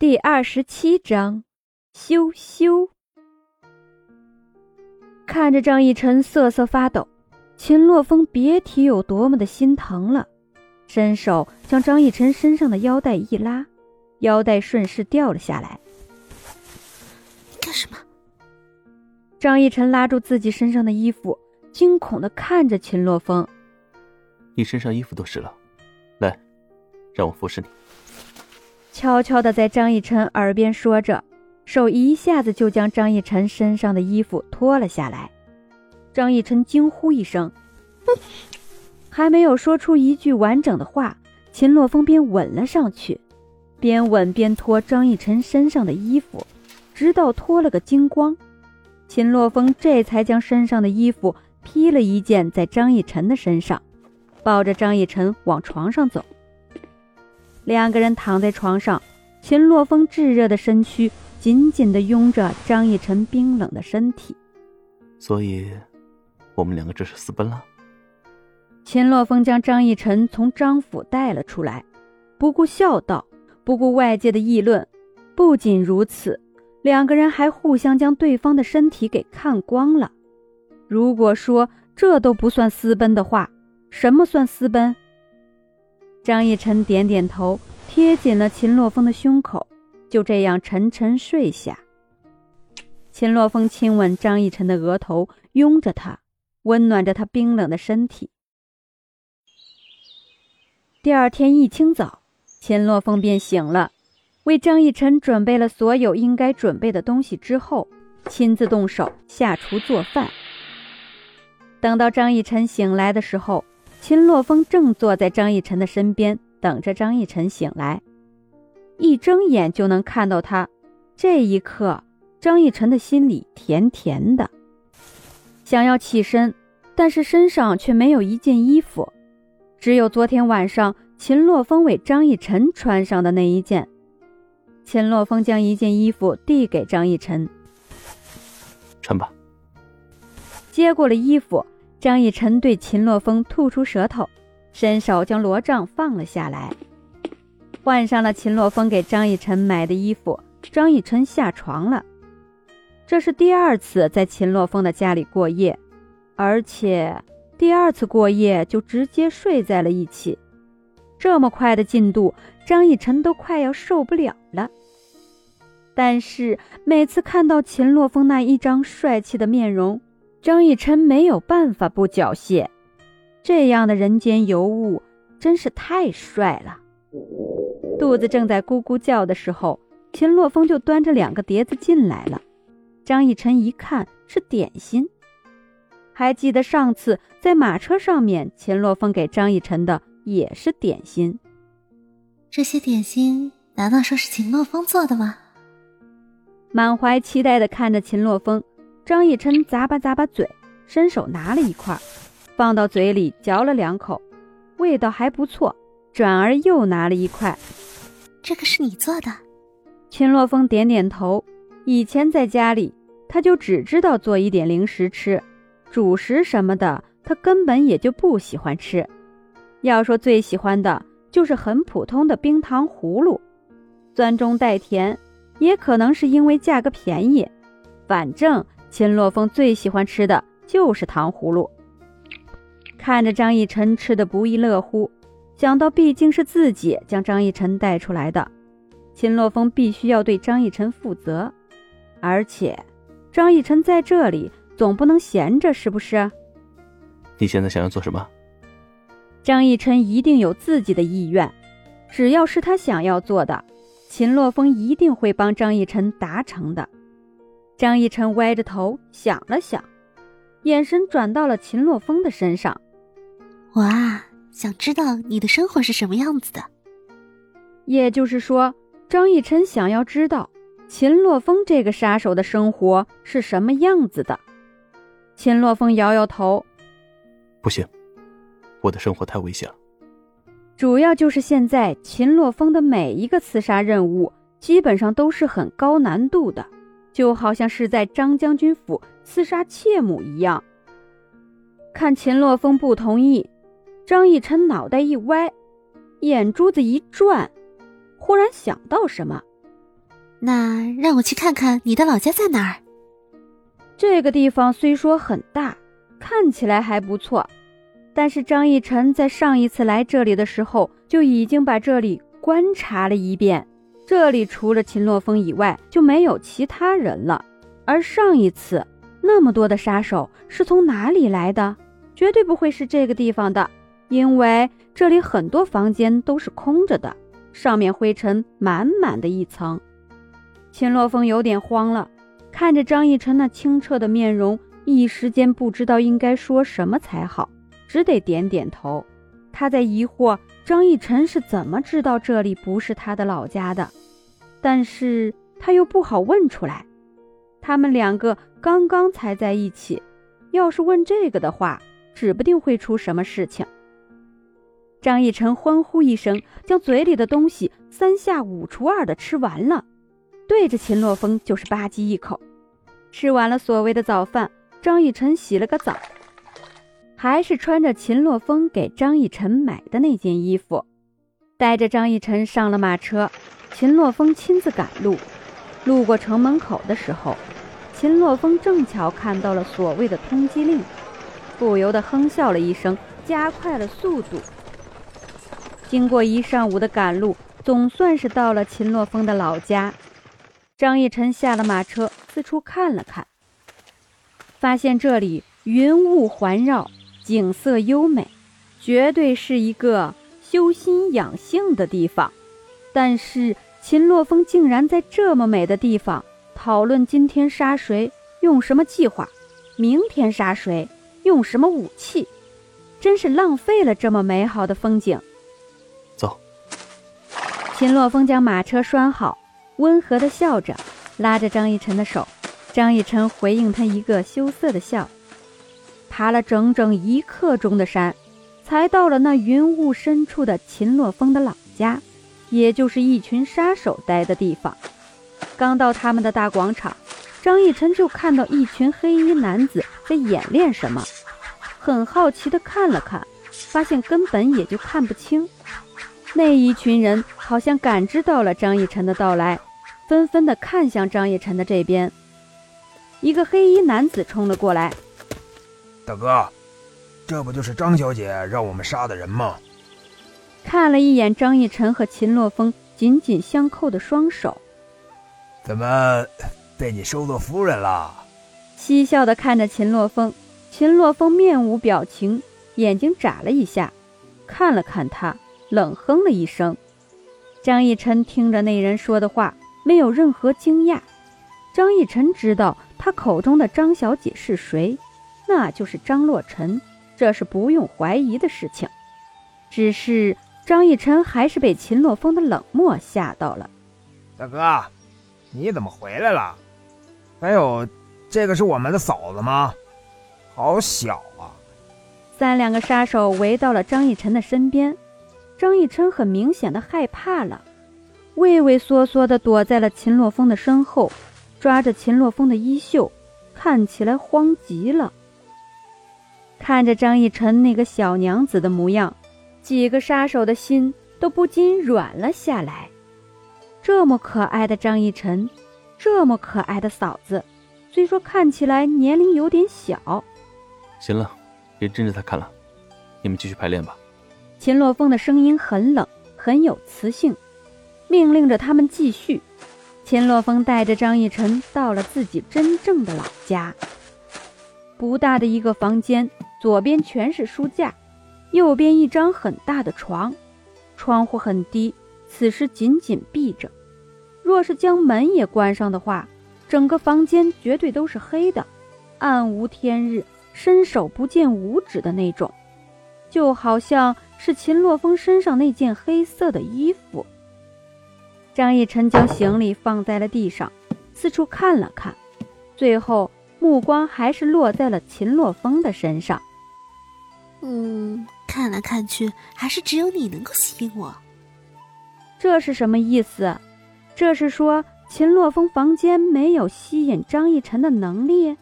第二十七章，羞羞。看着张逸晨瑟瑟发抖，秦洛风别提有多么的心疼了，伸手将张逸晨身上的腰带一拉，腰带顺势掉了下来。你干什么？张逸晨拉住自己身上的衣服，惊恐的看着秦洛风：“你身上衣服都湿了，来，让我服侍你。”悄悄地在张逸晨耳边说着，手一下子就将张逸晨身上的衣服脱了下来。张逸晨惊呼一声：“！”还没有说出一句完整的话，秦洛风便吻了上去，边吻边脱张逸晨身上的衣服，直到脱了个精光。秦洛风这才将身上的衣服披了一件在张逸晨的身上，抱着张逸晨往床上走。两个人躺在床上，秦洛风炙热的身躯紧紧地拥着张逸晨冰冷的身体。所以，我们两个这是私奔了。秦洛风将张逸晨从张府带了出来，不顾孝道，不顾外界的议论。不仅如此，两个人还互相将对方的身体给看光了。如果说这都不算私奔的话，什么算私奔？张逸晨点点头，贴紧了秦洛风的胸口，就这样沉沉睡下。秦洛风亲吻张逸晨的额头，拥着他，温暖着他冰冷的身体。第二天一清早，秦洛风便醒了，为张逸晨准备了所有应该准备的东西之后，亲自动手下厨做饭。等到张逸晨醒来的时候。秦洛风正坐在张逸晨的身边，等着张逸晨醒来。一睁眼就能看到他。这一刻，张逸晨的心里甜甜的，想要起身，但是身上却没有一件衣服，只有昨天晚上秦洛风为张逸晨穿上的那一件。秦洛风将一件衣服递给张逸晨，穿吧。接过了衣服。张逸晨对秦洛风吐出舌头，伸手将罗帐放了下来，换上了秦洛风给张逸晨买的衣服。张逸晨下床了，这是第二次在秦洛风的家里过夜，而且第二次过夜就直接睡在了一起。这么快的进度，张逸晨都快要受不了了。但是每次看到秦洛风那一张帅气的面容，张逸琛没有办法不缴械，这样的人间尤物真是太帅了。肚子正在咕咕叫的时候，秦洛风就端着两个碟子进来了。张逸琛一看是点心，还记得上次在马车上面，秦洛风给张逸琛的也是点心。这些点心难道说是秦洛风做的吗？满怀期待的看着秦洛风。张逸琛咂巴咂巴嘴，伸手拿了一块，放到嘴里嚼了两口，味道还不错。转而又拿了一块，这个是你做的？秦洛风点点头。以前在家里，他就只知道做一点零食吃，主食什么的，他根本也就不喜欢吃。要说最喜欢的，就是很普通的冰糖葫芦，酸中带甜，也可能是因为价格便宜，反正。秦洛风最喜欢吃的就是糖葫芦。看着张逸晨吃的不亦乐乎，想到毕竟是自己将张逸晨带出来的，秦洛风必须要对张逸晨负责。而且，张逸晨在这里总不能闲着，是不是？你现在想要做什么？张逸晨一定有自己的意愿，只要是他想要做的，秦洛风一定会帮张逸晨达成的。张逸晨歪着头想了想，眼神转到了秦洛风的身上。我啊，想知道你的生活是什么样子的。也就是说，张逸晨想要知道秦洛风这个杀手的生活是什么样子的。秦洛风摇摇头：“不行，我的生活太危险了。主要就是现在秦洛风的每一个刺杀任务，基本上都是很高难度的。”就好像是在张将军府刺杀妾母一样。看秦洛风不同意，张逸晨脑袋一歪，眼珠子一转，忽然想到什么，那让我去看看你的老家在哪儿。这个地方虽说很大，看起来还不错，但是张逸晨在上一次来这里的时候就已经把这里观察了一遍。这里除了秦洛风以外就没有其他人了。而上一次那么多的杀手是从哪里来的？绝对不会是这个地方的，因为这里很多房间都是空着的，上面灰尘满满的一层。秦洛风有点慌了，看着张逸晨那清澈的面容，一时间不知道应该说什么才好，只得点点头。他在疑惑张逸晨是怎么知道这里不是他的老家的。但是他又不好问出来，他们两个刚刚才在一起，要是问这个的话，指不定会出什么事情。张逸晨欢呼一声，将嘴里的东西三下五除二的吃完了，对着秦洛风就是吧唧一口。吃完了所谓的早饭，张逸晨洗了个澡，还是穿着秦洛风给张逸晨买的那件衣服，带着张逸晨上了马车。秦洛风亲自赶路，路过城门口的时候，秦洛风正巧看到了所谓的通缉令，不由得哼笑了一声，加快了速度。经过一上午的赶路，总算是到了秦洛风的老家。张逸晨下了马车，四处看了看，发现这里云雾环绕，景色优美，绝对是一个修心养性的地方。但是秦洛风竟然在这么美的地方讨论今天杀谁，用什么计划，明天杀谁，用什么武器，真是浪费了这么美好的风景。走。秦洛风将马车拴好，温和的笑着，拉着张逸晨的手。张逸晨回应他一个羞涩的笑。爬了整整一刻钟的山，才到了那云雾深处的秦洛风的老家。也就是一群杀手待的地方。刚到他们的大广场，张逸晨就看到一群黑衣男子在演练什么，很好奇地看了看，发现根本也就看不清。那一群人好像感知到了张逸晨的到来，纷纷地看向张逸晨的这边。一个黑衣男子冲了过来：“大哥，这不就是张小姐让我们杀的人吗？”看了一眼张逸晨和秦洛风紧紧相扣的双手，怎么被你收做夫人了？嬉笑的看着秦洛风，秦洛风面无表情，眼睛眨了一下，看了看他，冷哼了一声。张逸晨听着那人说的话，没有任何惊讶。张逸晨知道他口中的张小姐是谁，那就是张洛尘，这是不用怀疑的事情。只是。张逸晨还是被秦洛风的冷漠吓到了。大哥，你怎么回来了？还有，这个是我们的嫂子吗？好小啊！三两个杀手围到了张逸晨的身边，张逸晨很明显的害怕了，畏畏缩缩的躲在了秦洛风的身后，抓着秦洛风的衣袖，看起来慌极了。看着张逸晨那个小娘子的模样。几个杀手的心都不禁软了下来。这么可爱的张逸晨，这么可爱的嫂子，虽说看起来年龄有点小。行了，别盯着他看了，你们继续排练吧。秦洛风的声音很冷，很有磁性，命令着他们继续。秦洛风带着张逸晨到了自己真正的老家。不大的一个房间，左边全是书架。右边一张很大的床，窗户很低，此时紧紧闭着。若是将门也关上的话，整个房间绝对都是黑的，暗无天日，伸手不见五指的那种，就好像是秦洛风身上那件黑色的衣服。张逸晨将行李放在了地上，四处看了看，最后目光还是落在了秦洛风的身上。嗯。看来看去，还是只有你能够吸引我。这是什么意思？这是说秦洛风房间没有吸引张逸晨的能力？